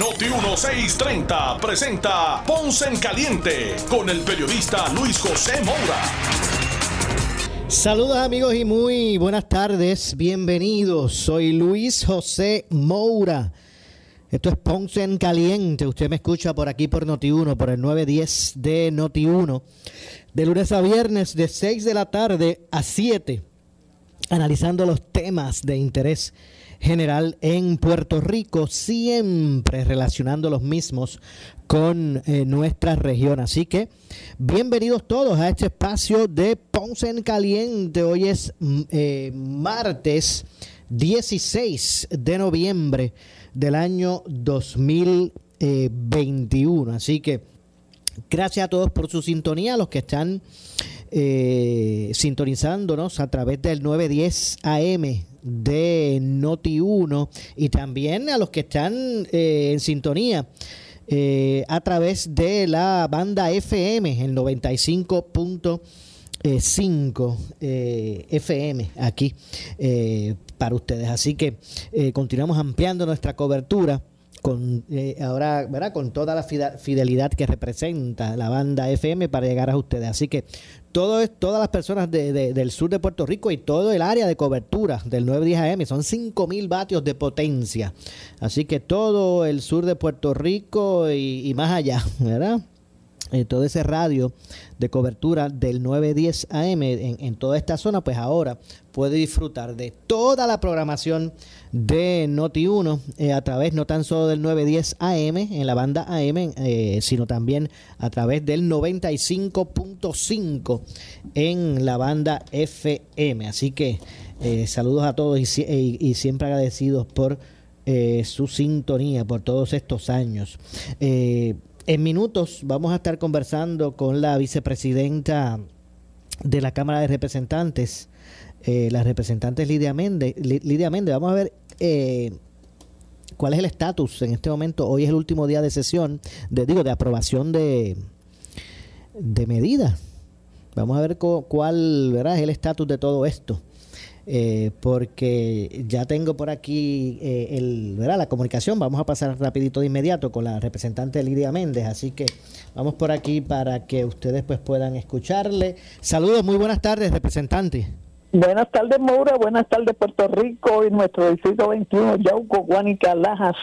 Noti 1630 presenta Ponce en Caliente con el periodista Luis José Moura. Saludos amigos y muy buenas tardes, bienvenidos. Soy Luis José Moura. Esto es Ponce en Caliente. Usted me escucha por aquí por Noti1, por el 910 de Noti1. De lunes a viernes, de 6 de la tarde a 7, analizando los temas de interés general en Puerto Rico, siempre relacionando los mismos con eh, nuestra región. Así que bienvenidos todos a este espacio de Ponce en Caliente. Hoy es mm, eh, martes 16 de noviembre del año 2021. Así que gracias a todos por su sintonía, los que están eh, sintonizándonos a través del 910 AM de Noti1 y también a los que están eh, en sintonía. Eh, a través de la banda FM, el 95.5 FM aquí para ustedes. Así que eh, continuamos ampliando nuestra cobertura con eh, ahora, ¿verdad? Con toda la fidelidad que representa la banda FM para llegar a ustedes. Así que todo, todas las personas del sur de Puerto Rico y todo el área de cobertura del 910 AM son 5.000 vatios de potencia. Así que todo el sur de Puerto Rico y, y más allá, ¿verdad? Eh, todo ese radio de cobertura del 910 AM en, toda esta zona, pues ahora puede disfrutar de toda la programación de Noti1 eh, a través no tan solo del 910 AM en la banda AM, eh, sino también a través del 95.5 en la banda FM. Así que saludos a todos y, siempre agradecidos por su sintonía por todos estos años. En minutos vamos a estar conversando con la vicepresidenta de la Cámara de Representantes, eh, la representante Lidia Méndez. Lidia Méndez, vamos a ver eh, cuál es el estatus en este momento. Hoy es el último día de sesión, de, digo, de aprobación de, de medidas. Vamos a ver cuál ¿verdad? es el estatus de todo esto. Eh, porque ya tengo por aquí eh, el, ¿verdad? la comunicación. Vamos a pasar rapidito de inmediato con la representante Lidia Méndez, así que vamos por aquí para que ustedes pues puedan escucharle. Saludos, muy buenas tardes, representante. Buenas tardes, Moura. Buenas tardes, Puerto Rico y nuestro distrito 21, Yauco, Guanica, Lajas,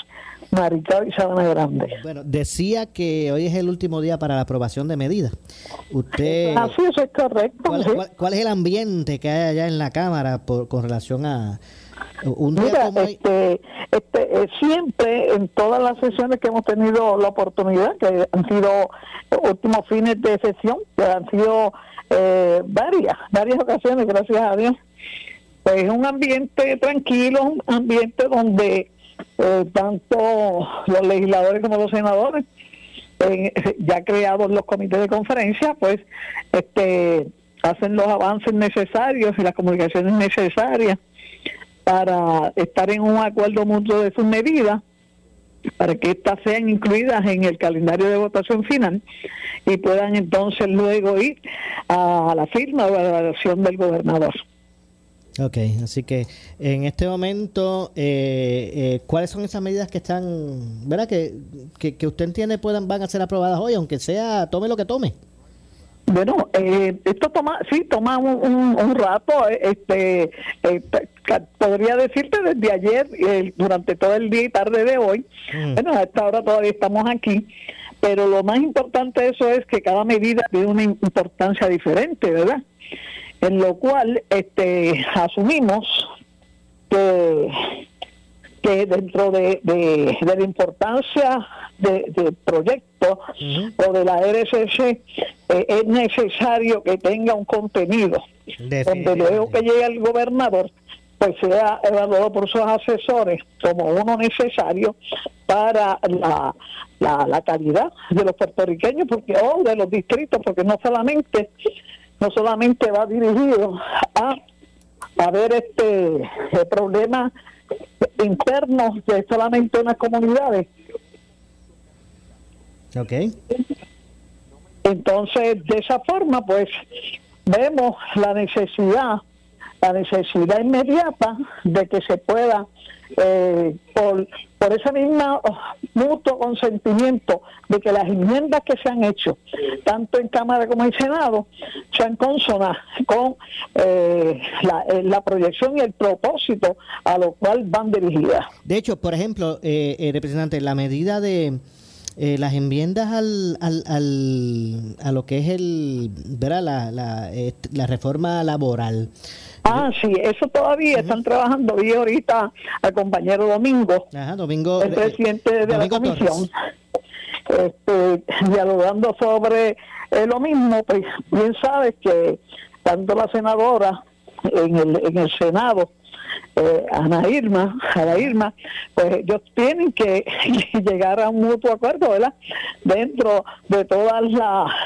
Maricao y Sabana Grande. Bueno, decía que hoy es el último día para la aprobación de medidas. Usted. Así eso es correcto. ¿Cuál, es el ambiente que hay allá en la Cámara por, con relación a. Un día este, este, eh, siempre en todas las sesiones que hemos tenido la oportunidad, que han sido últimos fines de sesión, que han sido eh, varias, varias ocasiones, gracias a Dios, pues un ambiente tranquilo, un ambiente donde eh, tanto los legisladores como los senadores, eh, ya creados los comités de conferencia, pues este hacen los avances necesarios y las comunicaciones necesarias para estar en un acuerdo mutuo de sus medidas para que éstas sean incluidas en el calendario de votación final y puedan entonces luego ir a la firma o a la evaluación del gobernador. Ok, así que en este momento, eh, eh, ¿cuáles son esas medidas que están, verdad, que, que, usted entiende puedan van a ser aprobadas hoy, aunque sea, tome lo que tome? Bueno, eh, esto toma, sí, toma un, rato, este, podría decirte desde ayer, durante todo el día y tarde de hoy, mm. bueno, a esta hora todavía estamos aquí, pero lo más importante de eso es que cada medida tiene una importancia diferente, ¿verdad? En lo cual este asumimos que, que dentro de, de, la importancia del de proyecto o de la RSS eh, es necesario que tenga un contenido. Donde luego que llegue el gobernador pues sea evaluado por sus asesores como uno necesario para la, la, calidad de los puertorriqueños porque o de los distritos porque no solamente no solamente va dirigido a a ver este problema internos de solamente unas comunidades Ok. Entonces, de esa forma, pues, vemos la necesidad, la necesidad inmediata de que se pueda, eh, por, por ese mismo mutuo consentimiento de que las enmiendas que se han hecho, tanto en Cámara como en Senado, sean consonas con eh, la, eh, la, proyección y el propósito a lo cual van dirigidas. De hecho, por ejemplo, eh, representante, la medida de eh, las enmiendas al, al, al, a lo que es el, ¿verdad? La, la, la reforma laboral. Ah, sí, eso todavía están trabajando. Vi ahorita al compañero Domingo, Domingo el presidente de la comisión, este, dialogando sobre eh, lo mismo. Pues bien sabes que tanto la senadora en el, en el Senado eh, Ana Irma, Ana Irma, pues ellos tienen que llegar a un mutuo acuerdo, ¿verdad? Dentro de todas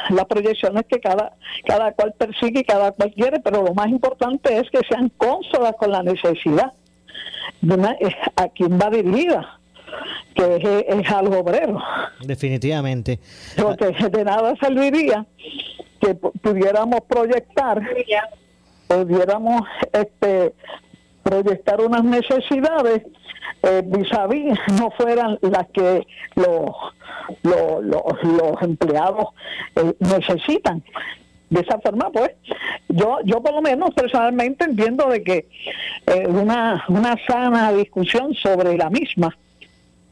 las proyecciones que cada, cada cual persigue y cada cual quiere, pero lo más importante es que sean cónsolas con la necesidad de eh, a quien va dirigida que es, es al obrero. Definitivamente. Porque de nada serviría que pudiéramos proyectar, pudiéramos este proyectar unas necesidades eh, vis a vis no fueran las que los, los, los, empleados eh, necesitan. De esa forma, pues, yo, yo por lo menos personalmente entiendo de que eh, una, una sana discusión sobre la misma,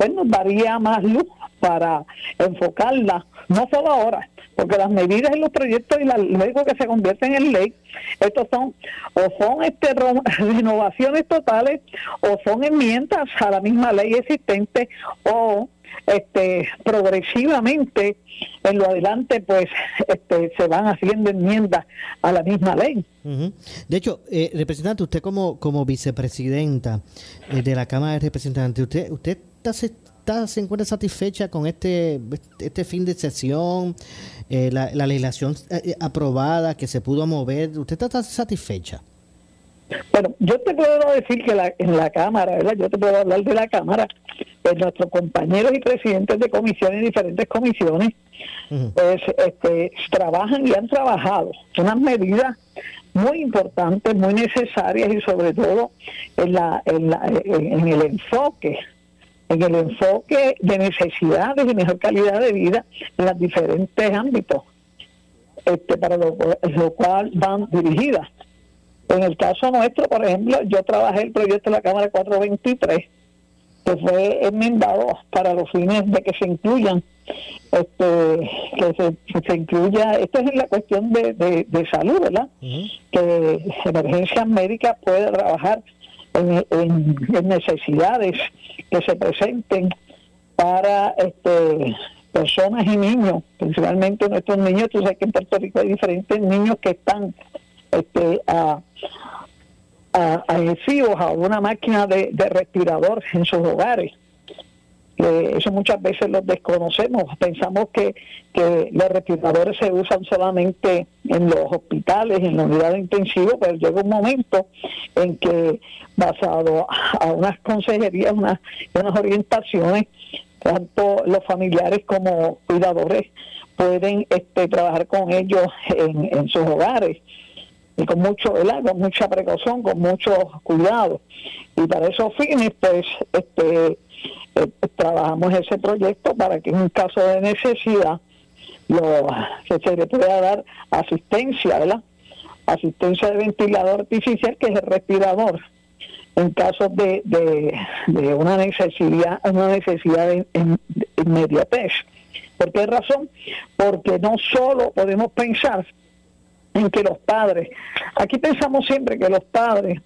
pues nos daría más luz para enfocarla, no solo ahora, porque las medidas y los proyectos y las leyes que se convierten en ley, estos son o son este renovaciones totales o son enmiendas a la misma ley existente o este progresivamente en lo adelante pues este se van haciendo enmiendas a la misma ley. De hecho, eh, representante, usted como como vicepresidenta eh, de la Cámara de Representantes, usted usted está está, se encuentra satisfecha con este, este fin de sesión, eh, la, legislación eh, eh, aprobada que se pudo mover? ¿Usted está satisfecha? Bueno, yo te puedo decir que la, en la Cámara, ¿verdad? Yo te puedo hablar de la Cámara, pues nuestros compañeros y presidentes de comisiones, diferentes comisiones, pues este, trabajan y han trabajado unas medidas muy importantes, muy necesarias y sobre todo en, la, en, la, en el enfoque en el enfoque de necesidades y mejor calidad de vida en los diferentes ámbitos este, para lo, cual van dirigidas. En el caso nuestro, por ejemplo, yo trabajé el proyecto de la Cámara 423, que fue enmendado para los fines de que se incluyan, este, que se, incluya, esto es en la cuestión de, de, salud, ¿verdad? Que emergencias médicas puede trabajar en, necesidades que se presenten para este personas y niños, principalmente nuestros niños. Tú sabes que en Puerto Rico hay diferentes niños que están este, a, a, a una máquina de, de respirador en sus hogares eso muchas veces lo desconocemos. Pensamos que, que los respiradores se usan solamente en los hospitales, en la unidad de pero llega un momento en que, basado a unas consejerías, unas, unas orientaciones, tanto los familiares como cuidadores pueden este, trabajar con ellos en, en sus hogares y con mucho con mucha precaución, con mucho cuidado. Y para esos fines, pues, este eh, trabajamos ese proyecto para que en un caso de necesidad lo, se le pueda dar asistencia, ¿verdad? Asistencia de ventilador artificial, que es el respirador, en caso de, de, una necesidad, una necesidad de, inmediatez. ¿Por qué razón? Porque no solo podemos pensar en que los padres, aquí pensamos siempre que los padres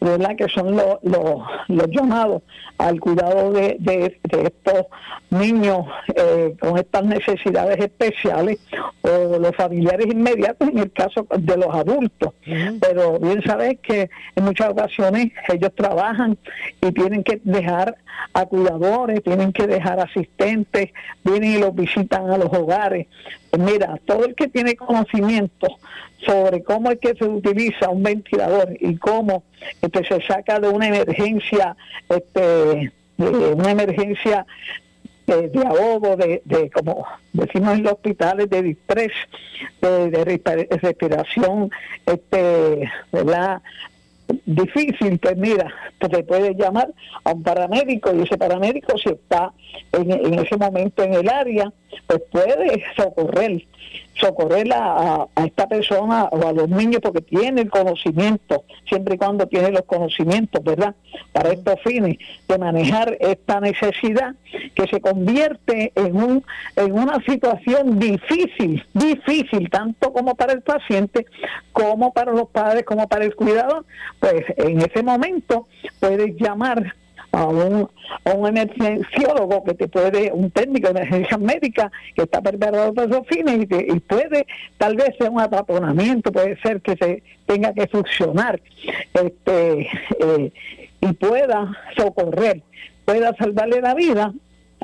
¿verdad? que son los, los, llamados al cuidado de, de, estos niños eh, con estas necesidades especiales o los familiares inmediatos en el caso de los adultos. Pero bien sabes que en muchas ocasiones ellos trabajan y tienen que dejar a cuidadores, tienen que dejar asistentes, vienen y los visitan a los hogares. Pues mira, todo el que tiene conocimiento sobre cómo es que se utiliza un ventilador y cómo este, se saca de una emergencia, este, de una emergencia de, de ahogo, de, de, como decimos en los hospitales, de distrés, de, de respiración, este, ¿verdad? difícil, pues mira, te puede llamar a un paramédico y ese paramédico si está en ese momento en el área, pues puede socorrer socorrer a, esta persona o a los niños porque tiene el conocimiento, siempre y cuando tiene los conocimientos, ¿verdad? Para estos fines, de manejar esta necesidad que se convierte en, un, en una situación difícil, difícil, tanto como para el paciente, como para los padres, como para el cuidador. Pues en ese momento puedes llamar a un, un emergenciólogo que te puede, un técnico de emergencia médica que está preparado para esos fines y, puede, tal vez sea un ataponamiento, puede ser que se tenga que funcionar este, eh, y pueda socorrer, pueda salvarle la vida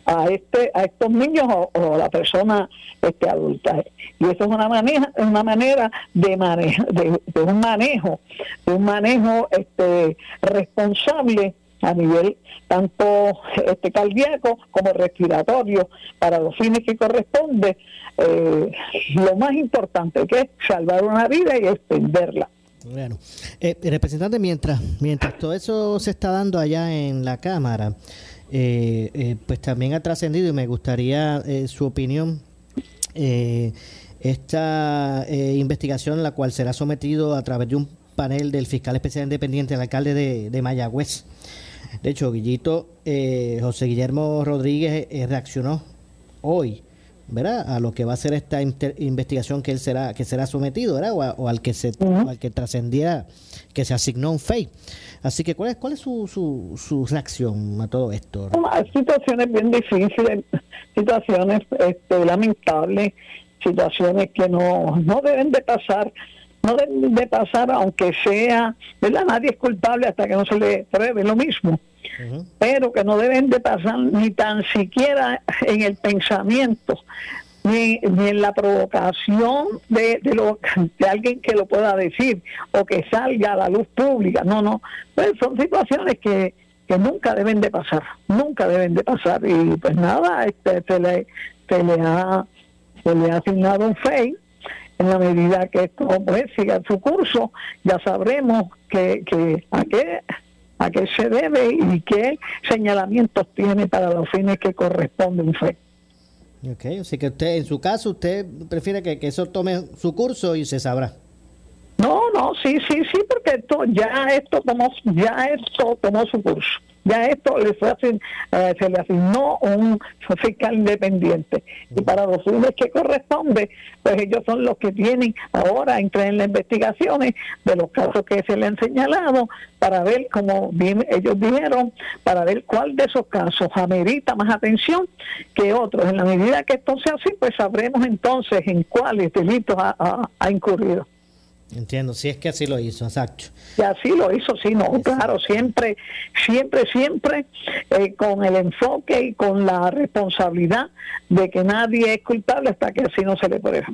a este a estos niños o, a la persona este adulta. Y eso es una manera una manera de manejo de, un manejo de un manejo este responsable a nivel tanto este cardíaco como respiratorio para los fines que corresponde eh, lo más importante que es salvar una vida y extenderla. Bueno eh, representante mientras mientras todo eso se está dando allá en la cámara eh, pues también ha trascendido y me gustaría su opinión esta investigación la cual será sometido a través de un panel del fiscal especial independiente del alcalde de, de Mayagüez de hecho, Guillito, eh, José Guillermo Rodríguez eh, reaccionó hoy, ¿verdad? A lo que va a ser esta investigación que él será que será sometido, ¿verdad? O, al que se al que trascendiera que se asignó un FEI. Así que cuál es cuál es su, su, su reacción a todo esto. Hay situaciones bien difíciles, situaciones este, lamentables, situaciones que no no deben de pasar no deben de pasar aunque sea, ¿verdad? Nadie es culpable hasta que no se le pruebe lo mismo, pero que no deben de pasar ni tan siquiera en el pensamiento, ni, ni en la provocación de, de, lo, de alguien que lo pueda decir o que salga a la luz pública. No, no, pues son situaciones que, que nunca deben de pasar, nunca deben de pasar. Y pues nada, este, se, le, se, le, ha, se le ha asignado un FEI en la medida que esto pues, siga su curso, ya sabremos que, que a qué a qué se debe y qué señalamientos tiene para los fines que corresponden. Ok, así que usted, en su caso, usted prefiere que, que eso tome su curso y se sabrá. No, no, sí, sí, sí, porque esto ya esto tomó, ya esto tomó su curso. Ya esto le fue eh, se le asignó un fiscal independiente. Y para los fines que corresponde pues ellos son los que tienen ahora entrar en las investigaciones de los casos que se le han señalado para ver como bien ellos dijeron para ver cuál de esos casos amerita más atención que otros. En la medida que esto sea así pues sabremos entonces en cuáles delitos ha incurrido Entiendo, si es que así lo hizo, exacto. Y así lo hizo, sí, no, claro, siempre, siempre, siempre eh, con el enfoque y con la responsabilidad de que nadie es culpable hasta que así no se le pruebe.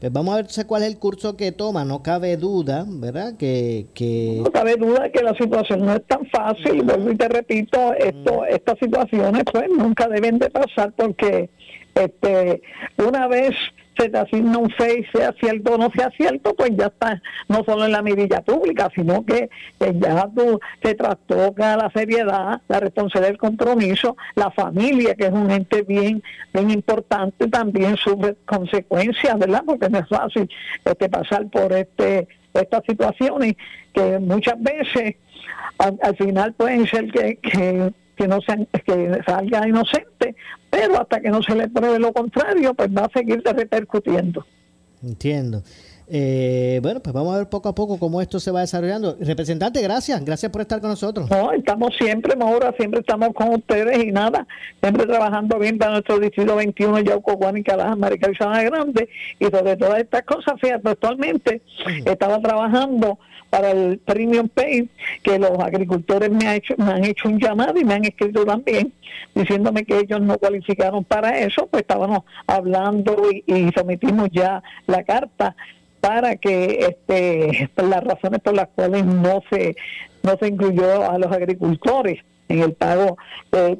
Pues vamos a ver cuál es el curso que toma, no cabe duda, ¿verdad? Que, que... No cabe duda que la situación no es tan fácil, vuelvo y te repito, esto, estas situaciones pues nunca deben de pasar porque este una vez se te asigna un FEI, sea cierto o no sea cierto, pues ya está, no solo en la mirilla pública, sino que, ya tú, se trastoca la seriedad, la responsabilidad del compromiso, la familia, que es un ente bien, bien importante, también sufre consecuencias, ¿verdad? Porque no es fácil este, pasar por este estas situaciones que muchas veces al, final pueden ser que que no se, que salga inocente, pero hasta que no se le pruebe lo contrario, pues va a seguir repercutiendo. Entiendo. Eh, bueno, pues vamos a ver poco a poco cómo esto se va desarrollando. Representante, gracias, gracias por estar con nosotros. No, estamos siempre, Maura, siempre estamos con ustedes y nada, siempre trabajando bien para nuestro distrito 21, Yauco, Juan y Calaja, Marica y Grande, y sobre todas estas cosas, fíjate, actualmente estaba trabajando para el Premium Pay, que los agricultores me, ha hecho, me han hecho un llamado y me han escrito también, diciéndome que ellos no cualificaron para eso, pues estábamos hablando y, y sometimos ya la carta para que este las razones por las cuales no se no se incluyó a los agricultores en el pago de,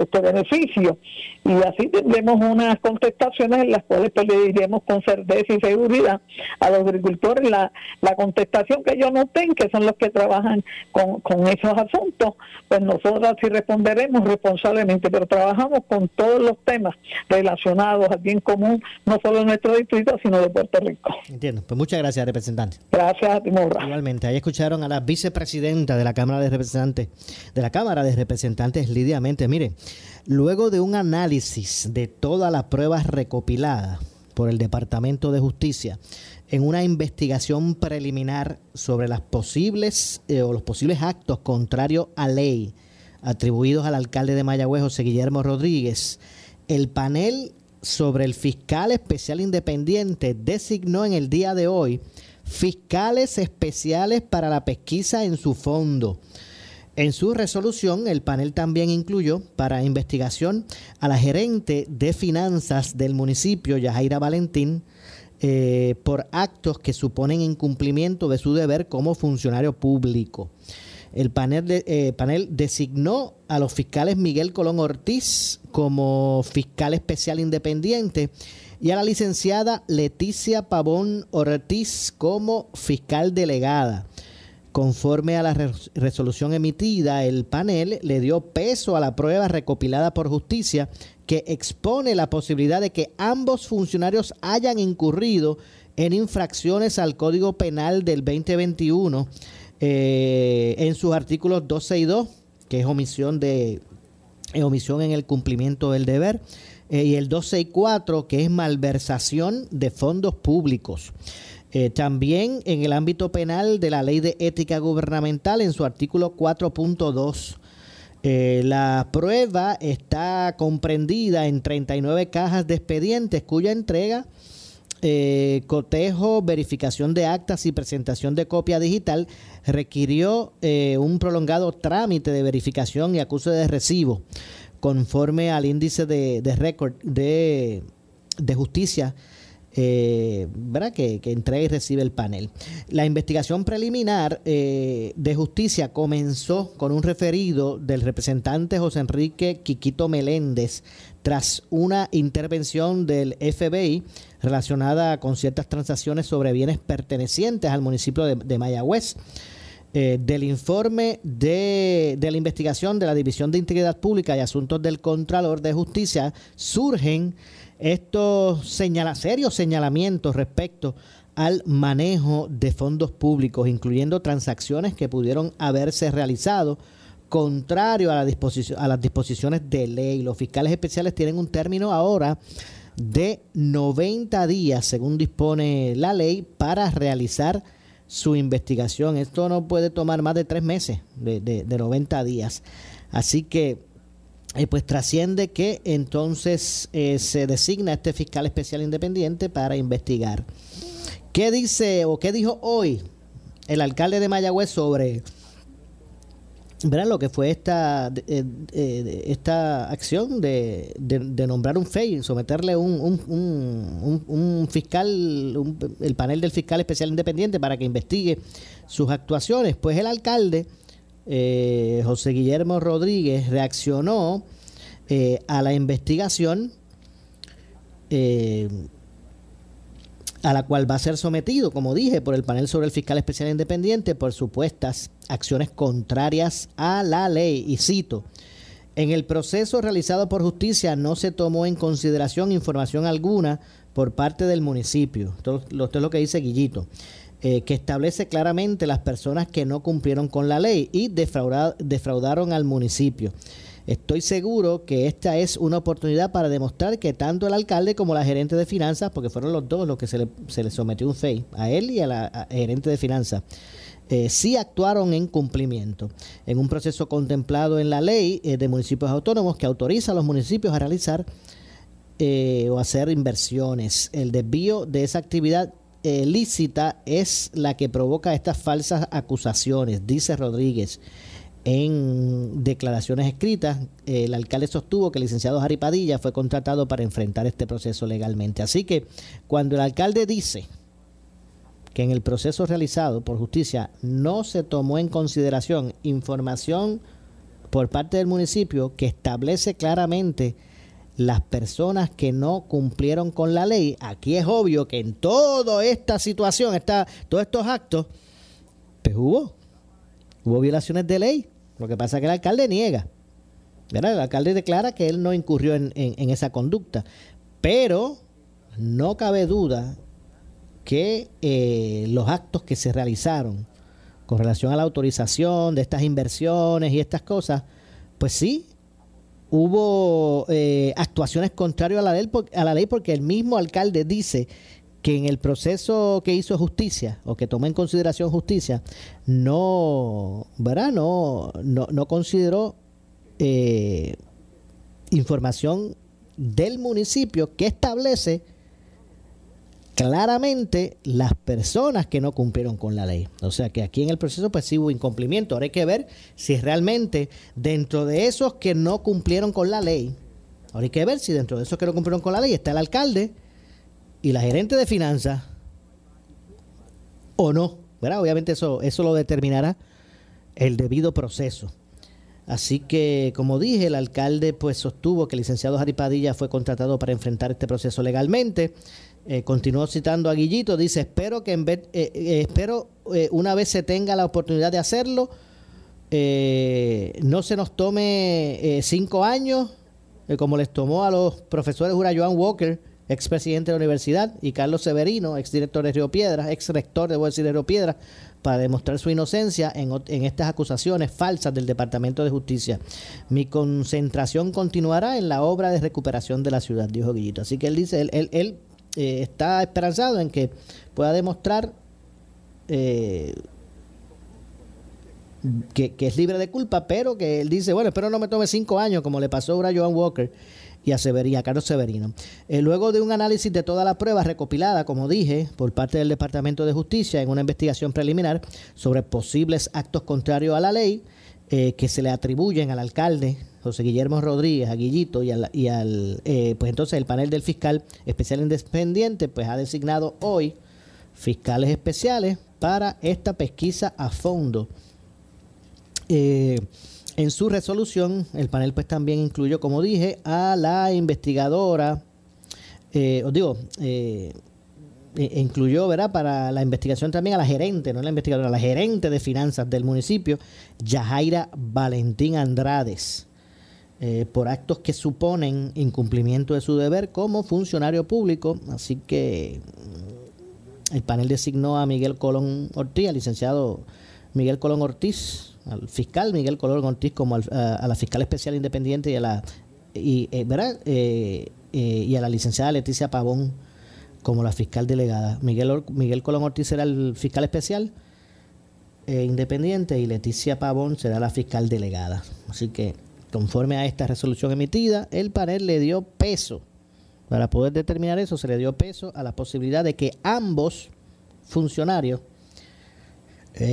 este beneficio. Y así tendremos unas contestaciones en las cuales pues, le diremos con certeza y seguridad a los agricultores la, la contestación que ellos noten, que son los que trabajan con, con esos asuntos, pues nosotros sí responderemos responsablemente, pero trabajamos con todos los temas relacionados al bien común, no solo de nuestro distrito, sino de Puerto Rico. Entiendo. Pues muchas gracias, representante. Gracias a ti, Igualmente, ahí escucharon a la vicepresidenta de la Cámara de Representantes, de la Cámara de Representantes, Lidia Mente. Mire, luego de un análisis de todas las pruebas recopiladas por el Departamento de Justicia en una investigación preliminar sobre las posibles eh, o los posibles actos contrarios a ley atribuidos al alcalde de Mayagüez, José Guillermo Rodríguez, el panel sobre el fiscal especial independiente designó en el día de hoy fiscales especiales para la pesquisa en su fondo. En su resolución, el panel también incluyó para investigación a la gerente de finanzas del municipio, Yajaira Valentín, eh, por actos que suponen incumplimiento de su deber como funcionario público. El panel, de, eh, panel designó a los fiscales Miguel Colón Ortiz como fiscal especial independiente y a la licenciada Leticia Pavón Ortiz como fiscal delegada. Conforme a la resolución emitida, el panel le dio peso a la prueba recopilada por justicia que expone la posibilidad de que ambos funcionarios hayan incurrido en infracciones al Código Penal del 2021 eh, en sus artículos 12 y 2, que es omisión de eh, omisión en el cumplimiento del deber, eh, y el 12 y 4, que es malversación de fondos públicos. Eh, también en el ámbito penal de la ley de ética gubernamental, en su artículo 4.2, eh, la prueba está comprendida en 39 cajas de expedientes cuya entrega, eh, cotejo, verificación de actas y presentación de copia digital requirió un prolongado trámite de verificación y acuse de recibo conforme al índice de, récord de justicia eh, ¿verdad? Que, entrega y recibe el panel. La investigación preliminar eh, de justicia comenzó con un referido del representante José Enrique Quiquito Meléndez tras una intervención del FBI relacionada con ciertas transacciones sobre bienes pertenecientes al municipio de, Mayagüez. Eh, del informe de, de, la investigación de la División de Integridad Pública y Asuntos del Contralor de Justicia surgen estos señala, serios señalamientos respecto al manejo de fondos públicos, incluyendo transacciones que pudieron haberse realizado contrario a, la disposición, a las disposiciones de ley. Los fiscales especiales tienen un término ahora de 90 días, según dispone la ley, para realizar su investigación. Esto no puede tomar más de tres meses, de, de, de 90 días. Así que eh, pues trasciende que entonces eh, se designa este fiscal especial independiente para investigar. ¿Qué dice o qué dijo hoy el alcalde de Mayagüez sobre verán lo que fue esta eh, esta acción de, nombrar un FEI, someterle un, un, un, fiscal, el panel del fiscal especial independiente para que investigue sus actuaciones? Pues el alcalde eh, José Guillermo Rodríguez reaccionó eh, a la investigación eh, a la cual va a ser sometido, como dije, por el panel sobre el fiscal especial independiente por supuestas acciones contrarias a la ley. Y cito, en el proceso realizado por justicia no se tomó en consideración información alguna por parte del municipio. Esto, esto es lo que dice Guillito. Eh, que establece claramente las personas que no cumplieron con la ley y defraudaron al municipio. Estoy seguro que esta es una oportunidad para demostrar que tanto el alcalde como la gerente de finanzas, porque fueron los dos los que se le, sometió un FEI, a él y a la gerente de finanzas, eh, sí actuaron en cumplimiento en un proceso contemplado en la ley eh, de municipios autónomos que autoriza a los municipios a realizar o hacer inversiones. El desvío de esa actividad lícita es la que provoca estas falsas acusaciones, dice Rodríguez. En declaraciones escritas, el alcalde sostuvo que el licenciado Jari Padilla fue contratado para enfrentar este proceso legalmente. Así que cuando el alcalde dice que en el proceso realizado por justicia no se tomó en consideración información por parte del municipio que establece claramente las personas que no cumplieron con la ley, aquí es obvio que en toda esta situación, está, todos estos actos, pues hubo, hubo violaciones de ley. Lo que pasa es que el alcalde niega. ¿verdad? El alcalde declara que él no incurrió en, esa conducta. Pero no cabe duda que eh, los actos que se realizaron con relación a la autorización de estas inversiones y estas cosas, pues sí, hubo eh, actuaciones contrarias a la, ley, a la ley porque el mismo alcalde dice que en el proceso que hizo justicia o que tomó en consideración justicia no, ¿verdad? No, no, consideró eh, información del municipio que establece claramente las personas que no cumplieron con la ley. O sea que aquí en el proceso pues sí hubo incumplimiento. Ahora hay que ver si realmente dentro de esos que no cumplieron con la ley, ahora hay que ver si dentro de esos que no cumplieron con la ley está el alcalde y la gerente de finanzas o no. ¿verdad? Obviamente eso, eso lo determinará el debido proceso. Así que, como dije, el alcalde pues sostuvo que el licenciado Jaripadilla fue contratado para enfrentar este proceso legalmente. Eh, continuó citando a Guillito, dice, espero que en vez, eh, eh, espero una vez se tenga la oportunidad de hacerlo, no se nos tome cinco años, como les tomó a los profesores Jura Joan Walker, expresidente de la universidad, y Carlos Severino, exdirector de Río Piedras, ex rector de decir de Río Piedras, para demostrar su inocencia en, en, estas acusaciones falsas del Departamento de Justicia. Mi concentración continuará en la obra de recuperación de la ciudad, dijo Guillito. Así que él dice, él, él, él eh, está esperanzado en que pueda demostrar eh, que, es libre de culpa, pero que él dice, bueno, espero no me tome cinco años, como le pasó a Joan Walker y a, Severino, Carlos Severino. Eh, luego de un análisis de toda la prueba recopilada, como dije, por parte del Departamento de Justicia en una investigación preliminar sobre posibles actos contrarios a la ley eh, que se le atribuyen al alcalde José Guillermo Rodríguez, a Guillito y al, y al eh, pues entonces el panel del fiscal especial independiente pues ha designado hoy fiscales especiales para esta pesquisa a fondo. En su resolución, el panel pues también incluyó, como dije, a la investigadora, eh, os digo, eh, e, incluyó, ¿verdad? Para la investigación también a la gerente, no la investigadora, la gerente de finanzas del municipio, Yajaira Valentín Andrades, eh, por actos que suponen incumplimiento de su deber como funcionario público. Así que mm, el panel designó a Miguel Colón Ortiz, al licenciado Miguel Colón Ortiz, al fiscal Miguel Colón Ortiz como a, la fiscal especial independiente y a la y. Eh, eh, y a la licenciada Leticia Pavón como la fiscal delegada. Miguel, Miguel Colón Ortiz será el fiscal especial independiente y Leticia Pavón será la fiscal delegada. Así que, conforme a esta resolución emitida, el panel le dio peso. Para poder determinar eso, se le dio peso a la posibilidad de que ambos funcionarios,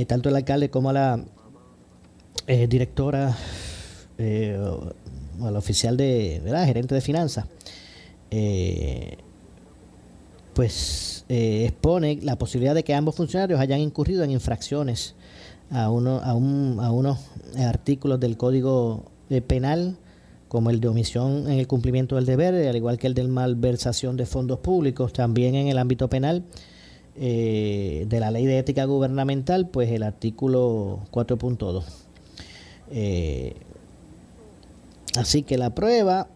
tanto el alcalde como la eh, directora eh, o, la oficial de, ¿verdad? gerente de finanzas, eh, pues expone la posibilidad de que ambos funcionarios hayan incurrido en infracciones a, uno, a, un, a unos artículos del Código Penal, como el de omisión en el cumplimiento del deber, al igual que el de malversación de fondos públicos, también en el ámbito penal. de la ley de ética gubernamental, pues el artículo 4.2. Eh, así que la prueba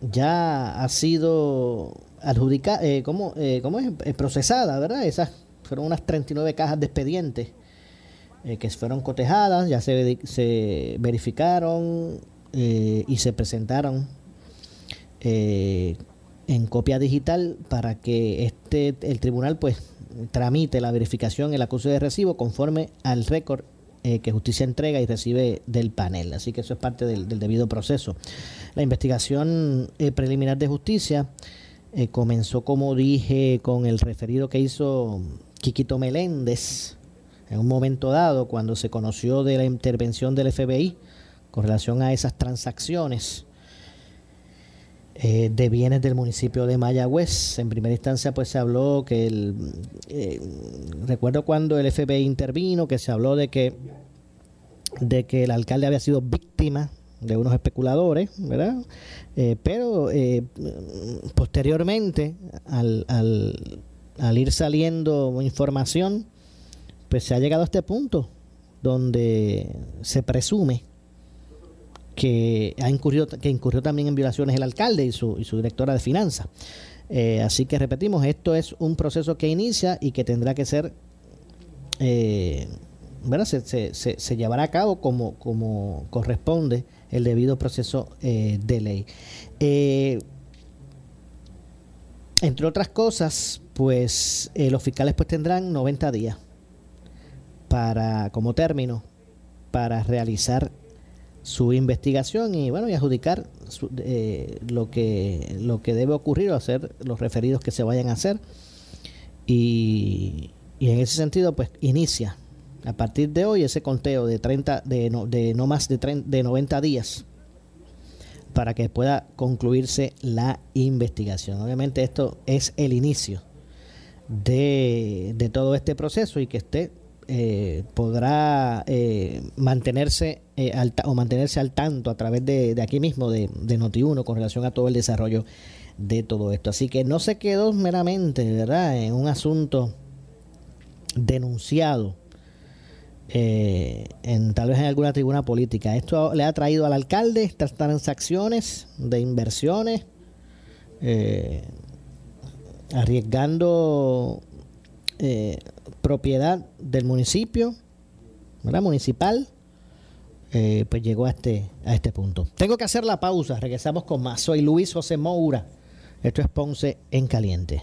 ya ha sido adjudicada, eh, ¿cómo, eh, ¿cómo, es? Eh, procesada, ¿verdad? Esas fueron unas 39 cajas de expedientes que fueron cotejadas, ya se, se verificaron y se presentaron en copia digital para que este el tribunal pues tramite la verificación el acuse de recibo conforme al récord eh, que justicia entrega y recibe del panel. Así que eso es parte del, debido proceso. La investigación eh, preliminar de justicia eh, comenzó, como dije, con el referido que hizo Quiquito Meléndez en un momento dado, cuando se conoció de la intervención del FBI con relación a esas transacciones eh, de bienes del municipio de Mayagüez. En primera instancia, pues se habló que el. Eh, recuerdo cuando el FBI intervino, que se habló de que, de que el alcalde había sido víctima de unos especuladores, ¿verdad? Eh, pero posteriormente, al, al, al ir saliendo información, pues se ha llegado a este punto donde se presume que ha incurrido, que incurrió también en violaciones el alcalde y su, y su directora de finanzas. Eh, así que repetimos, esto es un proceso que inicia y que tendrá que ser, eh, Se, se, se, llevará a cabo como, como corresponde el debido proceso eh, de ley. entre otras cosas, pues los fiscales pues tendrán 90 días para, como término, para realizar su investigación y bueno y adjudicar eh, lo que lo que debe ocurrir o hacer los referidos que se vayan a hacer y, en ese sentido pues inicia a partir de hoy ese conteo de 30 de no, de no más de, de 90 días para que pueda concluirse la investigación obviamente esto es el inicio de, de todo este proceso y que esté eh, podrá eh, mantenerse eh, o mantenerse al tanto a través de, aquí mismo de, de Noti1 con relación a todo el desarrollo de todo esto. Así que no se quedó meramente, ¿verdad?, en un asunto denunciado en tal vez en alguna tribuna política. Esto le ha traído al alcalde estas transacciones de inversiones, arriesgando propiedad del municipio, ¿verdad? Municipal, eh, pues llegó a este, a este punto. Tengo que hacer la pausa, regresamos con más. Soy Luis José Moura. Esto es Ponce en Caliente.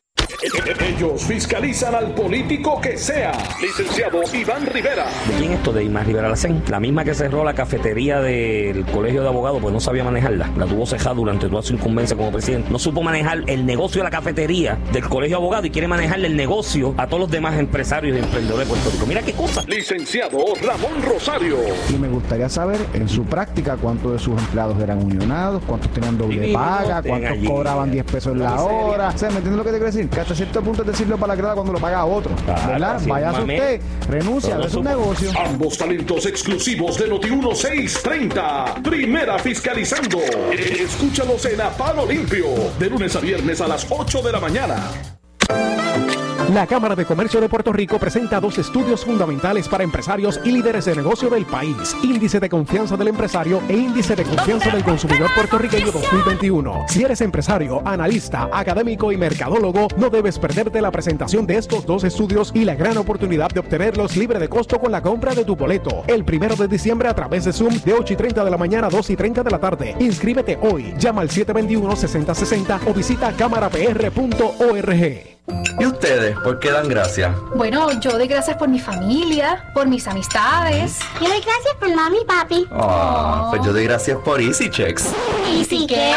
Ellos fiscalizan al político que sea. Licenciado Iván Rivera. ¿De quién esto de Iván Rivera Lacén? La misma que cerró la cafetería del colegio de abogados, pues no sabía manejarla. La tuvo cejada durante toda su incumbencia como presidente. No supo manejar el negocio de la cafetería del colegio de abogados y quiere manejarle el negocio a todos los demás empresarios y emprendedores de Puerto Rico. Mira qué cosa. Licenciado Ramón Rosario. Y me gustaría saber en su práctica cuántos de sus empleados eran unionados, cuántos tenían doble paga, cuántos cobraban 10 pesos la hora. O sea, ¿me entiendes lo que te quiero decir? Hasta cierto punto es decirlo para la grada cuando lo paga otro. ¿Verdad? Vaya usted, renuncia, es un negocio. Ambos talentos exclusivos de Noti 1630. Primera fiscalizando. Escúchalos en A Palo Limpio. De lunes a viernes a las 8 de la mañana. La Cámara de Comercio de Puerto Rico presenta dos estudios fundamentales para empresarios y líderes de negocio del país. Índice de confianza del empresario e Índice de confianza del consumidor puertorriqueño 2021. Si eres empresario, analista, académico y mercadólogo, no debes perderte la presentación de estos dos estudios y la gran oportunidad de obtenerlos libre de costo con la compra de tu boleto. El primero de diciembre a través de Zoom de 8 y 30 de la mañana a 2 y 30 de la tarde. Inscríbete hoy. Llama al 721-6060 o visita cámarapr.org. ¿Y ustedes por qué dan gracias? Bueno, yo doy gracias por mi familia, por mis amistades. Yo doy gracias por mami y papi. Oh, pues yo doy gracias por Easy Checks. ¿Easy qué?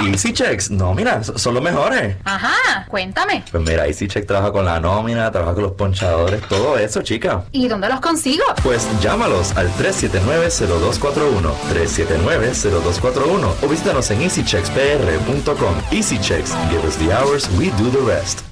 Easy Checks, no, mira, son los mejores. Ajá, cuéntame. Pues mira, Easy Check trabaja con la nómina, trabaja con los ponchadores, todo eso, chica. ¿Y dónde los consigo? Pues llámalos al 379-0241, 379-0241 o visítanos en easycheckspr.com. Easy Checks, give us the hours, we do the rest.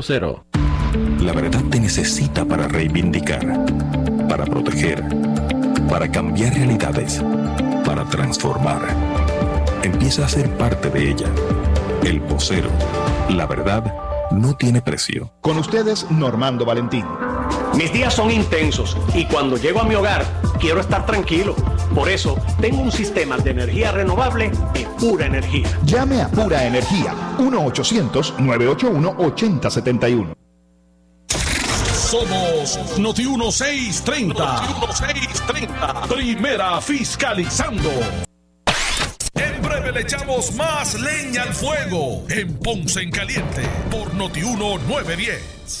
La verdad te necesita para reivindicar, para proteger, para cambiar realidades, para transformar. Empieza a ser parte de ella. El vocero. La verdad no tiene precio. Con ustedes, Normando Valentín. Mis días son intensos y cuando llego a mi hogar quiero estar tranquilo. Por eso tengo un sistema de energía renovable de pura energía. Llame a Pura Energía 1-800-981-8071. Somos Noti 1630. Noti 1630. Primera fiscalizando. En breve le echamos más leña al fuego en Ponce en Caliente por Noti 1910.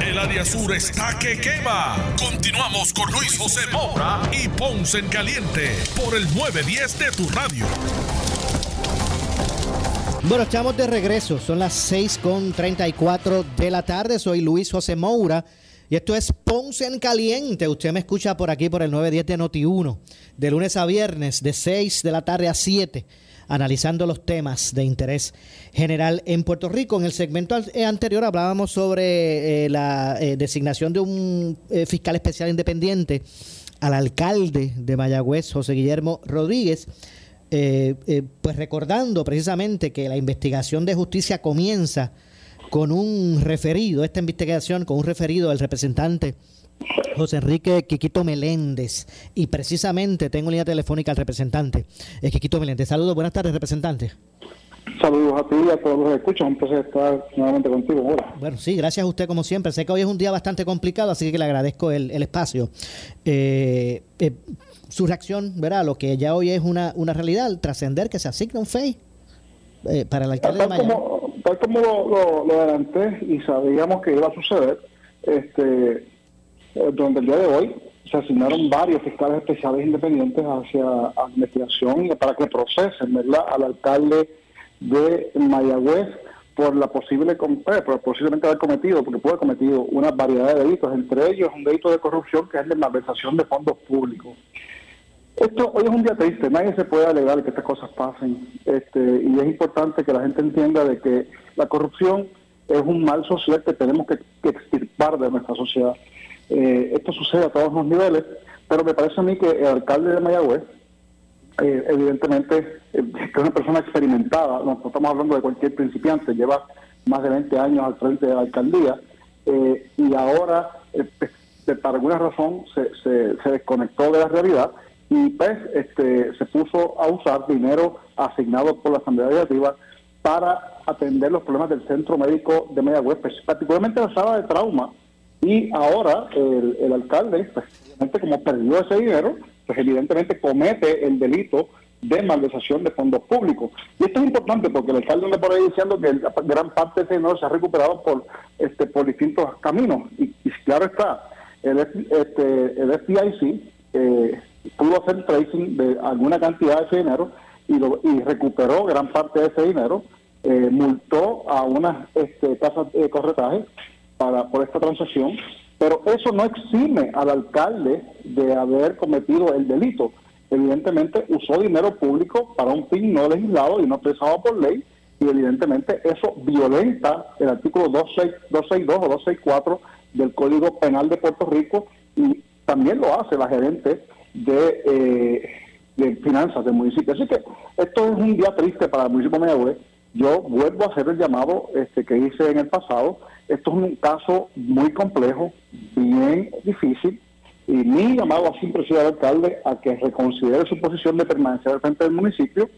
El área sur está que quema. Continuamos con Luis José Moura y Ponce en Caliente por el 910 de tu radio. Bueno, estamos de regreso. Son las 6 con 34 de la tarde. Soy Luis José Moura. Y esto es Ponce en Caliente. Usted me escucha por aquí por el 910 de Noti1. De lunes a viernes, de 6 de la tarde a 7 analizando los temas de interés general en Puerto Rico. En el segmento eh, anterior hablábamos sobre eh, la eh, designación de un fiscal especial independiente al alcalde de Mayagüez, José Guillermo Rodríguez. pues recordando precisamente que la investigación de justicia comienza con un referido, esta investigación con un referido del representante José Enrique Quiquito Meléndez. Y precisamente tengo línea telefónica al representante, es Quiquito Meléndez. Saludos, buenas tardes, representante. Saludos a ti y a todos los que escuchan. Un placer estar nuevamente contigo. Hola. Bueno, sí, gracias a usted como siempre. Sé que hoy es un día bastante complicado, así que le agradezco el, espacio. Eh, eh, su reacción, ¿verdad? Lo que ya hoy es una, una realidad, trascender que se asigna un FEI eh, para el alcalde tal de Miami. Como, tal como lo, lo adelanté y sabíamos que iba a suceder, este eh, durante el día de hoy se asignaron varios fiscales especiales independientes hacia investigación para que procesen al alcalde de Mayagüez por la posible eh, por posiblemente haber cometido, porque puede haber cometido una variedad de delitos, entre ellos un delito de corrupción que es la malversación de fondos públicos. Esto hoy es un día triste, nadie se puede alegar que estas cosas pasen, este, y es importante que la gente entienda de que la corrupción es un mal social que tenemos que, extirpar de nuestra sociedad. Eh, esto sucede a todos los niveles, pero me parece a mí que el alcalde de Mayagüez, eh, evidentemente, eh, es una persona experimentada, no, estamos hablando de cualquier principiante, lleva más de 20 años al frente de la alcaldía, y ahora, pues, por alguna razón, se, se, se desconectó de la realidad y pues este, se puso a usar dinero asignado por la Asamblea Legislativa para atender los problemas del centro médico de Mayagüez, pues, particularmente la sala de trauma. Y ahora el, alcalde, pues, como perdió ese dinero, pues evidentemente comete el delito de malversación de fondos públicos. Y esto es importante porque el alcalde me por ahí diciendo que gran parte de ese dinero se ha recuperado por este por distintos caminos. Y, claro está, el, este, el FDIC eh, pudo hacer tracing de alguna cantidad de ese dinero y, lo, y recuperó gran parte de ese dinero, eh, multó a unas este, casas de corretaje para, por esta transacción, pero eso no exime al alcalde de haber cometido el delito. Evidentemente usó dinero público para un fin no legislado y no pesado por ley, y evidentemente eso violenta el artículo 262 o 264 del Código Penal de Puerto Rico y también lo hace la gerente de, eh, de finanzas del municipio. Así que esto es un día triste para el municipio de Mayagüez. Yo vuelvo a hacer el llamado este, que hice en el pasado. Esto es un caso muy complejo, bien difícil, y mi llamado a siempre al alcalde a que reconsidere su posición de permanecer al frente del municipio,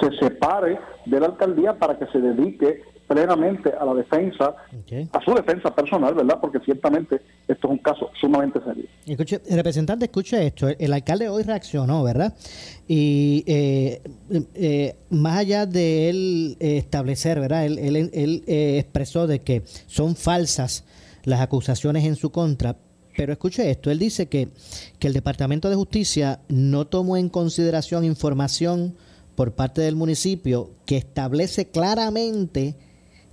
se separe de la alcaldía para que se dedique plenamente a la defensa, a su defensa personal, ¿verdad? Porque ciertamente esto es un caso sumamente serio. Escuche, representante, escuche esto. El, alcalde hoy reaccionó, ¿verdad? Y eh, eh, más allá de él establecer, ¿verdad? Él, él, eh, expresó de que son falsas las acusaciones en su contra, pero escuche esto, él dice que, que el Departamento de Justicia no tomó en consideración información por parte del municipio que establece claramente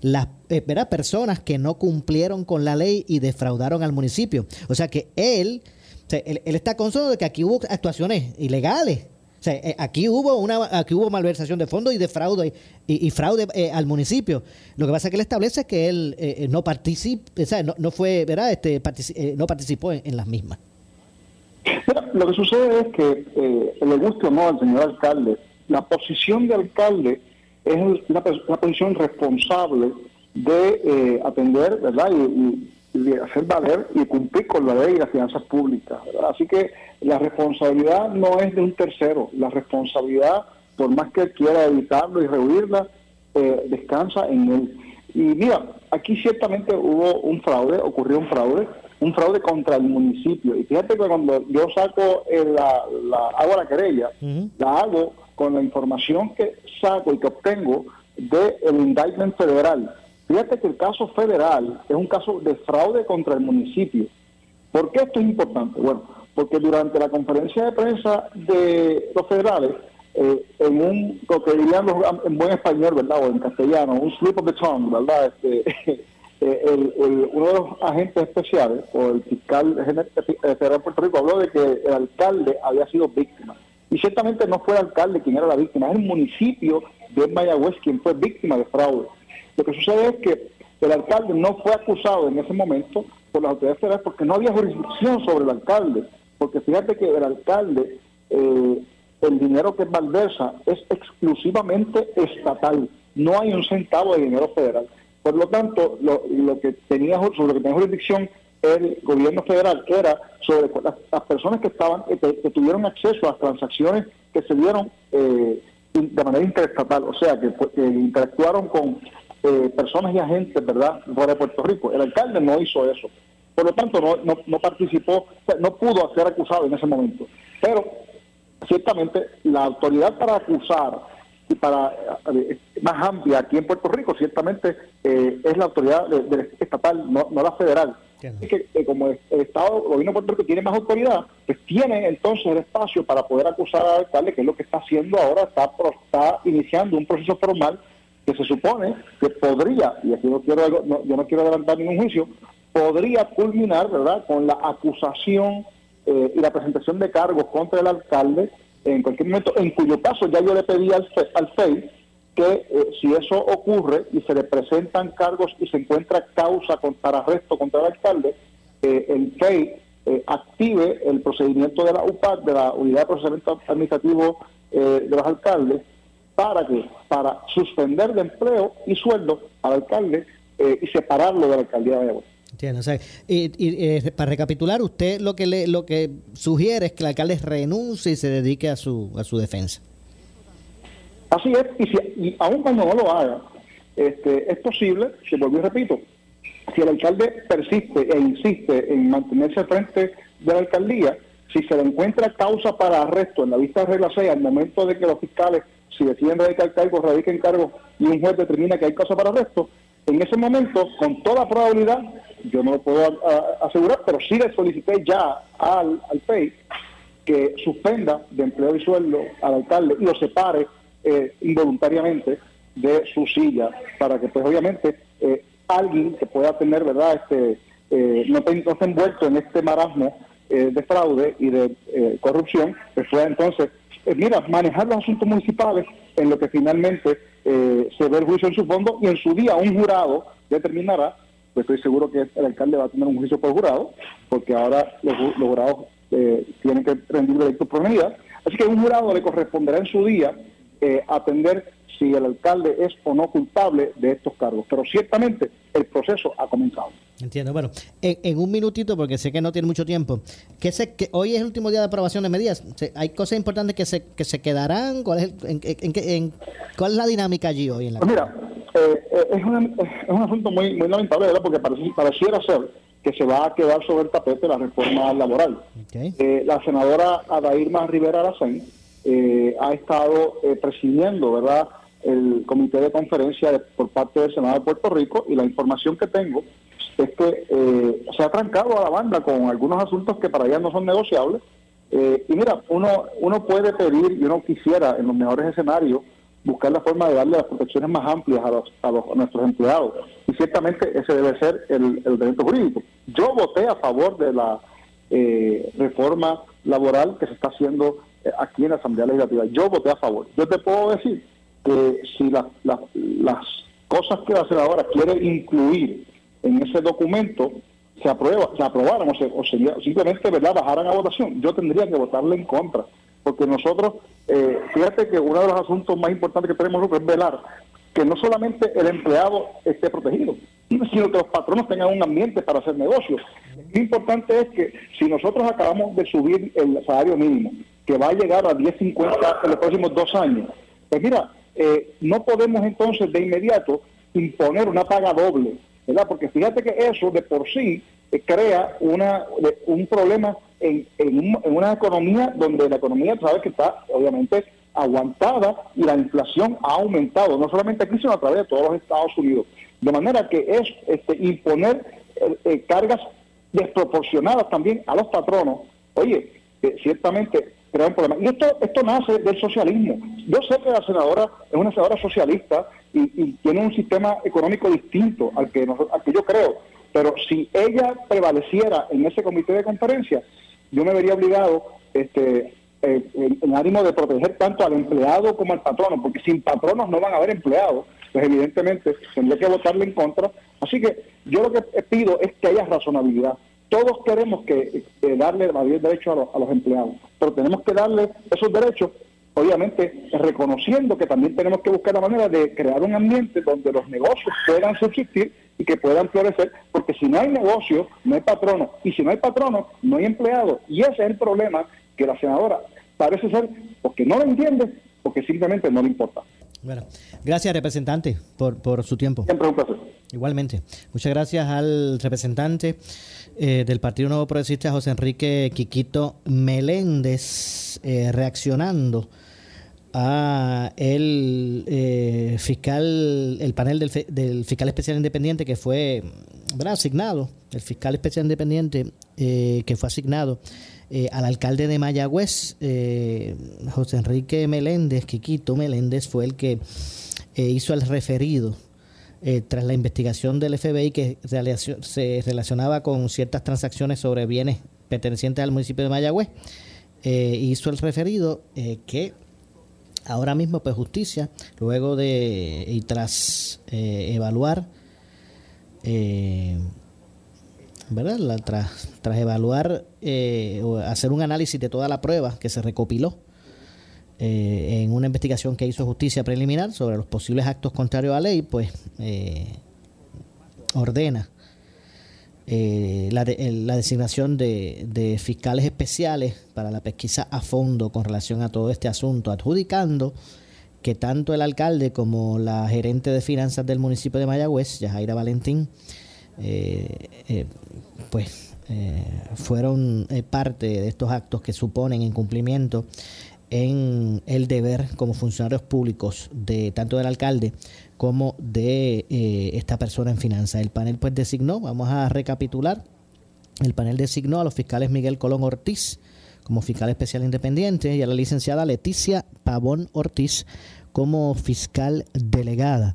las eh, personas que no cumplieron con la ley y defraudaron al municipio. O sea que él, él, está consciente de que aquí hubo actuaciones ilegales. O sea, eh, aquí hubo una aquí hubo malversación de fondos y de fraude y, fraude eh, al municipio. Lo que pasa es que él establece que él no participa, o sea, no, fue, ¿verdad? Este, no participó en, las mismas. lo que sucede es que le guste o no al señor alcalde, la posición de alcalde es una, posición responsable de eh, atender, ¿verdad? Y, de hacer valer y cumplir con la ley y las finanzas públicas. Así que la responsabilidad no es de un tercero, la responsabilidad, por más que quiera evitarlo y rehuirla, eh, descansa en él. Y mira, aquí ciertamente hubo un fraude, ocurrió un fraude, un fraude contra el municipio. Y fíjate que cuando yo saco eh, la, la, hago la querella, la hago con la información que saco y que obtengo del el indictment federal. Fíjate que el caso federal es un caso de fraude contra el municipio. ¿Por qué esto es importante? Bueno, porque durante la conferencia de prensa de los federales, eh, en un, lo que dirían en buen español, ¿verdad? O en castellano, un slip of the tongue, ¿verdad? Este, eh, uno de los agentes especiales, o el fiscal federal de Puerto Rico, habló de que el alcalde había sido víctima. Y ciertamente no fue el alcalde quien era la víctima, es el municipio de Mayagüez quien fue víctima de fraude. Lo que sucede es que el alcalde no fue acusado en ese momento por las autoridades federales porque no había jurisdicción sobre el alcalde. Porque fíjate que el alcalde, eh, el dinero que malversa es exclusivamente estatal, no hay un centavo de dinero federal. Por lo tanto, lo, lo que tenía sobre lo que tenía jurisdicción el gobierno federal era sobre las, personas que estaban que, tuvieron acceso a las transacciones que se dieron eh, de manera interestatal, o sea, que, interactuaron con eh, personas y agentes, ¿verdad?, fuera de Puerto Rico. El alcalde no hizo eso. Por lo tanto, no, no, participó, no pudo ser acusado en ese momento. Pero, ciertamente, la autoridad para acusar y para eh, más amplia aquí en Puerto Rico, ciertamente es la autoridad estatal, no, no la federal que, que como el Estado, el gobierno de Puerto Rico tiene más autoridad, pues tiene entonces el espacio para poder acusar al alcalde, que es lo que está haciendo ahora, está, está iniciando un proceso formal que se supone que podría, y aquí no quiero, yo no quiero adelantar ningún juicio, podría culminar, ¿verdad?, con la acusación eh, y la presentación de cargos contra el alcalde en cualquier momento, en cuyo caso ya yo le pedí al, al FEI que eh, si eso ocurre y se le presentan cargos y se encuentra causa para arresto contra el alcalde, eh, el FEI active el procedimiento de la UPAC, de la Unidad de Procesamiento Administrativo de los Alcaldes, para que para suspender de empleo y sueldo al alcalde y separarlo de la alcaldía de Mayagüez. Entiendo. y, eh, para recapitular, usted lo que le, lo que sugiere es que el alcalde renuncie y se dedique a su a su defensa. Así es, y, si, y aun cuando no lo haga, este, es posible, se vuelvo y repito, si el alcalde persiste e insiste en mantenerse al frente de la alcaldía, si se le encuentra causa para arresto en la vista de regla 6 al momento de que los fiscales, si deciden radicar cargos, radiquen cargos y un juez determina que hay causa para arresto, en ese momento, con toda probabilidad, yo no lo puedo asegurar, pero sí le solicité ya al, al FEI que suspenda de empleo y sueldo al alcalde y lo separe eh, involuntariamente de su silla para que pues obviamente eh, alguien que pueda tener verdad este eh, no, esté envuelto en este marasmo de fraude y de corrupción pues pueda entonces mira manejar los asuntos municipales en lo que finalmente se ve el juicio en su fondo y en su día un jurado determinará pues estoy seguro que el alcalde va a tener un juicio por jurado, porque ahora los, jurados eh, tienen que rendir veredicto por unidad. Así que un jurado le corresponderá en su día eh, atender si el alcalde es o no culpable de estos cargos. Pero ciertamente el proceso ha comenzado. Entiendo. Bueno, en, un minutito, porque sé que no tiene mucho tiempo, que, sé que hoy es el último día de aprobación de medidas. ¿Hay cosas importantes que se, que se quedarán? ¿Cuál es, en, ¿Cuál es la dinámica allí hoy en la pues Mira, eh, eh, es, es un asunto muy, muy lamentable, ¿verdad? porque pareciera ser que se va a quedar sobre el tapete la reforma laboral. Eh, la senadora Adairma Rivera Aracén ha estado presidiendo, ¿verdad?, el comité de conferencia por parte del Senado de Puerto Rico y la información que tengo es que eh, se ha trancado a la banda con algunos asuntos que para ella no son negociables. Eh, y mira, uno, uno puede pedir, y uno quisiera en los mejores escenarios, buscar la forma de darle las protecciones más amplias a, los, a, los, nuestros empleados. Y ciertamente ese debe ser el, el derecho jurídico. Yo voté a favor de la eh, reforma laboral que se está haciendo aquí en la Asamblea Legislativa. Yo voté a favor. Yo te puedo decir que si las cosas que la senadora quiere incluir en ese documento se aprueba, se aprobaran o, simplemente verdad bajaran a votación, yo tendría que votarle en contra, porque nosotros, eh, fíjate que uno de los asuntos más importantes que tenemos es velar que no solamente el empleado esté protegido, sino que los patronos tengan un ambiente para hacer negocios. Lo importante es que si nosotros acabamos de subir el salario mínimo, que va a llegar a 10.50 en los próximos dos años, pues mira, eh, no podemos entonces de inmediato imponer una paga doble, ¿verdad? Porque fíjate que eso de por sí eh, crea una, un problema en, en, una economía donde la economía, sabes que está obviamente aguantada y la inflación ha aumentado, no solamente aquí, sino a través de todos los Estados Unidos. De manera que es este, imponer eh, cargas desproporcionadas también a los patronos. Oye, ciertamente Y esto, esto nace del socialismo. Yo sé que la senadora es una senadora socialista y, tiene un sistema económico distinto al que, al que yo creo, pero si ella prevaleciera en ese comité de conferencia, yo me vería obligado este, eh, en, ánimo de proteger tanto al empleado como al patrono, porque sin patronos no van a haber empleados, pues evidentemente tendría que votarle en contra. Así que yo lo que pido es que haya razonabilidad todos queremos que, darle mayor derecho a, a, los empleados, pero tenemos que darle esos derechos, obviamente reconociendo que también tenemos que buscar la manera de crear un ambiente donde los negocios puedan subsistir y que puedan florecer, porque si no hay negocio, no hay patrono, y si no hay patrono, no hay empleado, y ese es el problema que la senadora parece ser porque no lo entiende, porque simplemente no le importa. Bueno, gracias representante por, por su tiempo. Siempre un placer. Igualmente. Muchas gracias al representante eh, del Partido Nuevo Progresista, José Enrique Quiquito Meléndez, eh, reaccionando a el eh, fiscal, el panel del, del fiscal especial independiente que fue asignado, el fiscal especial independiente que fue asignado al alcalde de Mayagüez, José Enrique Meléndez, Quiquito Meléndez, fue el que hizo el referido tras la investigación del FBI que se relacionaba con ciertas transacciones sobre bienes pertenecientes al municipio de Mayagüez, hizo el referido que ahora mismo pues justicia luego de y tras eh, evaluar eh, verdad tras, tras evaluar eh, o hacer un análisis de toda la prueba que se recopiló en una investigación que hizo justicia preliminar sobre los posibles actos contrarios a la ley pues ordena la, la, designación de, de, fiscales especiales para la pesquisa a fondo con relación a todo este asunto, adjudicando que tanto el alcalde como la gerente de finanzas del municipio de Mayagüez, Yajaira Valentín, eh, eh, pues eh, fueron parte de estos actos que suponen incumplimiento en el deber como funcionarios públicos de tanto del alcalde como de eh, esta persona en finanzas. El panel pues designó, vamos a recapitular, el panel designó a los fiscales Miguel Colón Ortiz como fiscal especial independiente y a la licenciada Leticia Pavón Ortiz como fiscal delegada.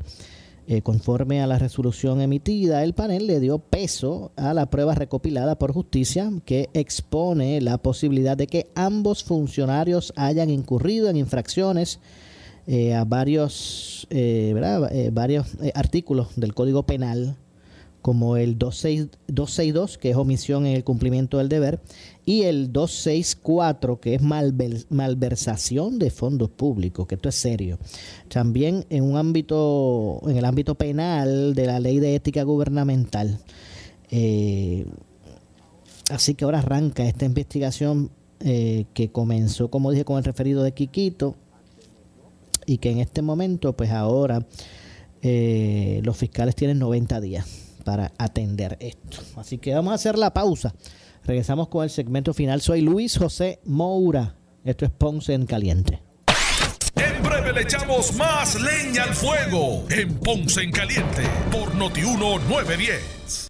Eh, conforme a la resolución emitida, el panel le dio peso a la prueba recopilada por justicia que expone la posibilidad de que ambos funcionarios hayan incurrido en infracciones eh, a varios, eh, varios artículos del Código Penal, como el 262, que es omisión en el cumplimiento del deber, y el 264, que es malversación de fondos públicos, que esto es serio. También en un ámbito, en el ámbito penal de la ley de ética gubernamental. así que ahora arranca esta investigación que comenzó, como dije, con el referido de Quiquito, y que en este momento, pues ahora eh, los fiscales tienen 90 días para atender esto. Así que vamos a hacer la pausa. Regresamos con el segmento final. Soy Luis José Moura. Esto es Ponce en Caliente. En breve le echamos más leña al fuego en Ponce en Caliente por Notiuno 910.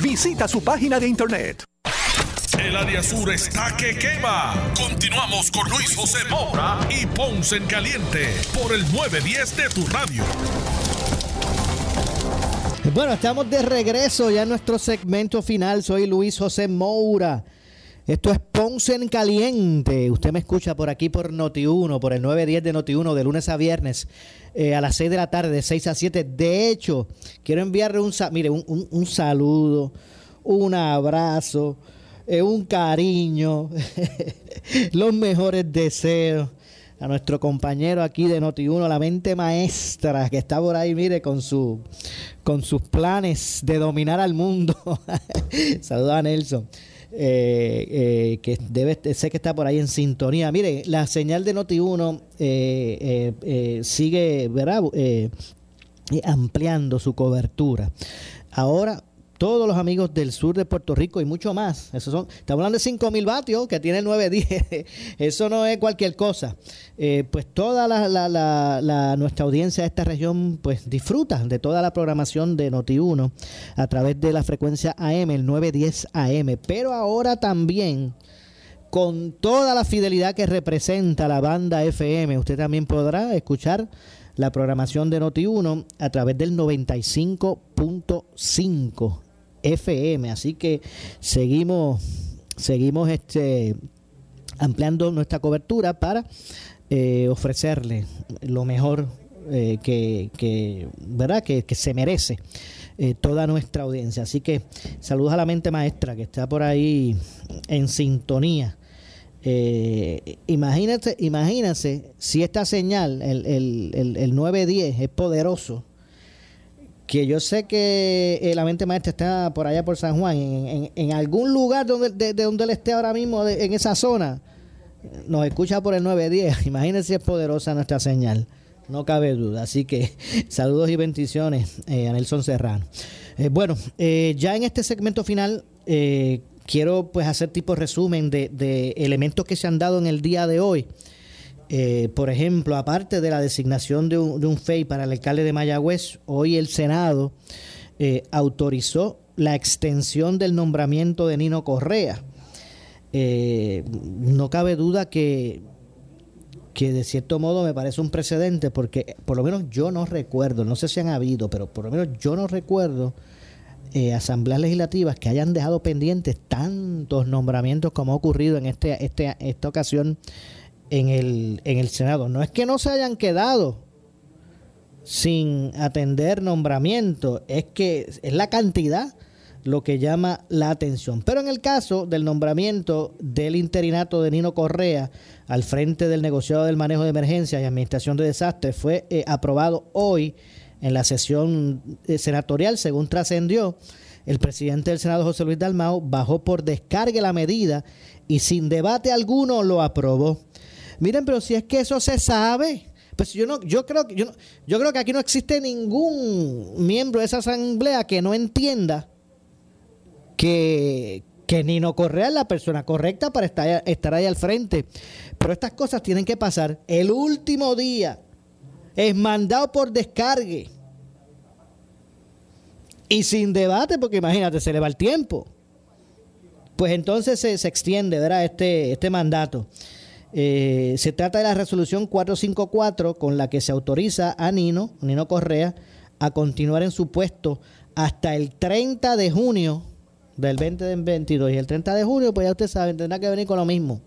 Visita su página de internet. El área sur está que quema. Continuamos con Luis José Moura y Ponce en Caliente por el 910 de tu radio. Bueno, estamos de regreso ya en nuestro segmento final. Soy Luis José Moura. Esto es Ponce en Caliente. Usted me escucha por aquí por Noti1, por el 910 de Noti1, de lunes a viernes, eh, a las 6 de la tarde, de 6 a 7. De hecho, quiero enviarle un, mire, un, saludo, un abrazo, eh, un cariño, los mejores deseos a nuestro compañero aquí de Noti1, la mente maestra que está por ahí, mire, con su con sus planes de dominar al mundo. Saludos a Nelson. Eh, eh, que debe sé que está por ahí en sintonía. Mire, la señal de Noti1 eh, sigue ampliando su cobertura. Ahora todos los amigos del sur de Puerto Rico y mucho más. Eso son, estamos hablando de 5 mil vatios que tiene 910. Eso no es cualquier cosa. Eh, pues toda la, nuestra audiencia de esta región pues disfruta de toda la programación de Noti1 a través de la frecuencia AM, el 910 AM. Pero ahora también con toda la fidelidad que representa la banda FM, usted también podrá escuchar la programación de Noti1 a través del 95.5 FM. Así que seguimos, seguimos este, ampliando nuestra cobertura para eh, ofrecerle lo mejor eh, que, ¿verdad? Que, se merece eh, toda nuestra audiencia. Así que saludos a la mente maestra que está por ahí en sintonía. Eh, imagínate, imagínense si esta señal, el, el, el, 910, es poderoso. Que yo sé que la mente maestra está por allá por San Juan, en, en, algún lugar donde, de, donde él esté ahora mismo, en esa zona, nos escucha por el 910. Imagínense si es poderosa nuestra señal. No cabe duda. Así que saludos y bendiciones eh, a Nelson Serrano. Eh, bueno, eh, ya en este segmento final quiero pues hacer tipo resumen de, elementos que se han dado en el día de hoy. Por ejemplo, aparte de la designación de un, de un FEI para el alcalde de Mayagüez, hoy el Senado autorizó la extensión del nombramiento de Nino Correa. no cabe duda que que de cierto modo me parece un precedente porque por lo menos yo no recuerdo, no sé si han habido, pero por lo menos yo no recuerdo eh, asambleas legislativas que hayan dejado pendientes tantos nombramientos como ha ocurrido en este, este, esta ocasión en el, en el Senado. No es que no se hayan quedado sin atender nombramientos, es que es la cantidad lo que llama la atención. Pero en el caso del nombramiento del interinato de Nino Correa al frente del negociado del manejo de emergencias y administración de desastres fue eh, aprobado hoy en la sesión eh, senatorial, según trascendió. El presidente del Senado, José Luis Dalmao, bajó por descargue la medida y sin debate alguno lo aprobó. Miren, pero si es que eso se sabe, pues yo no, yo creo que yo, yo creo que aquí no existe ningún miembro de esa asamblea que no entienda que, que Nino Correa es la persona correcta para estar, estar ahí al frente. Pero estas cosas tienen que pasar. El último día es mandado por descargue. Y sin debate, porque imagínate, se le va el tiempo. Pues entonces se, extiende, ¿verdad? Este, este mandato. Eh, se trata de la resolución 454 con la que se autoriza a Nino, Nino Correa, a continuar en su puesto hasta el 30 de junio del 2022 y el 30 de junio, pues ya usted sabe, tendrá que venir con lo mismo.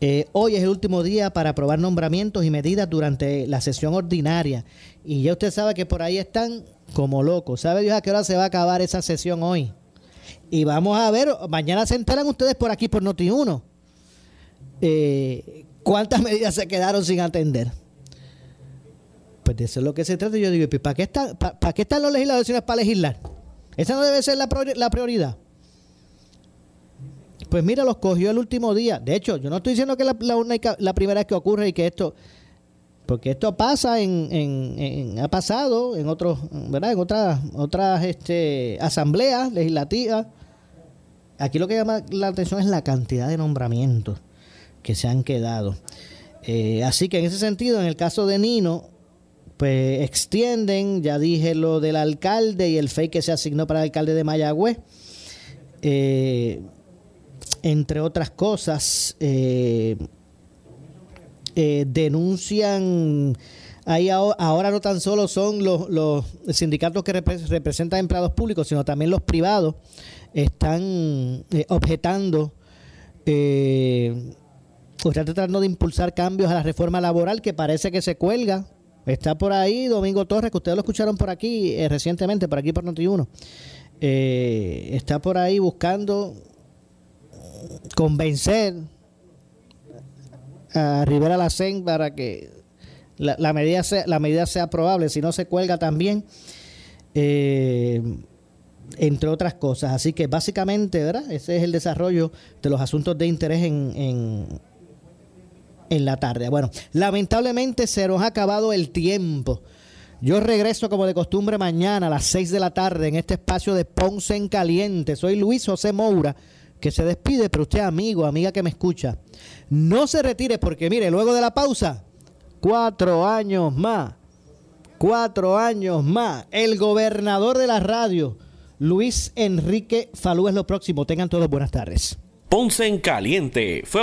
Eh, hoy es el último día para aprobar nombramientos y medidas durante la sesión ordinaria. Y ya usted sabe que por ahí están como locos. ¿Sabe Dios a qué hora se va a acabar esa sesión hoy? Y vamos a ver, mañana se enteran ustedes por aquí, por Noti1, eh, cuántas medidas se quedaron sin atender. Pues de eso es lo que se trata. Yo digo, ¿para qué, para, qué están los legisladores para legislar? Esa no debe ser la, prioridad. Pues mira, los cogió el último día. De hecho, yo no estoy diciendo que la, la, la primera vez que ocurre y que esto, porque esto pasa en, ha pasado en otros, ¿verdad? En otras, otras este, asambleas legislativas. Aquí lo que llama la atención es la cantidad de nombramientos que se han quedado. Eh, así que en ese sentido, en el caso de Nino, pues extienden, ya dije lo del alcalde y el FEI que se asignó para el alcalde de Mayagüez. Eh, entre otras cosas, eh, denuncian, ahí ahora, no tan solo son los, sindicatos que representan empleados públicos, sino también los privados están objetando o están tratando de impulsar cambios a la reforma laboral que parece que se cuelga Está por ahí Domingo Torres, que ustedes lo escucharon por aquí eh, recientemente, por aquí por Noti1. Eh, está por ahí buscando convencer a Rivera Lacen para que la, medida sea, la medida sea probable, si no se cuelga también, eh, entre otras cosas. Así que básicamente, ¿verdad? Ese es el desarrollo de los asuntos de interés en la tarde. Bueno, lamentablemente se nos ha acabado el tiempo. Yo regreso como de costumbre mañana a las 6 de la tarde en este espacio de Ponce en Caliente. Soy Luis José Moura, que se despide, pero usted amigo, amiga que me escucha, no se retire porque mire, luego de la pausa, cuatro años más, cuatro años más, el gobernador de la radio, Luis Enrique Falú es lo próximo. Tengan todos buenas tardes. Ponce en Caliente fue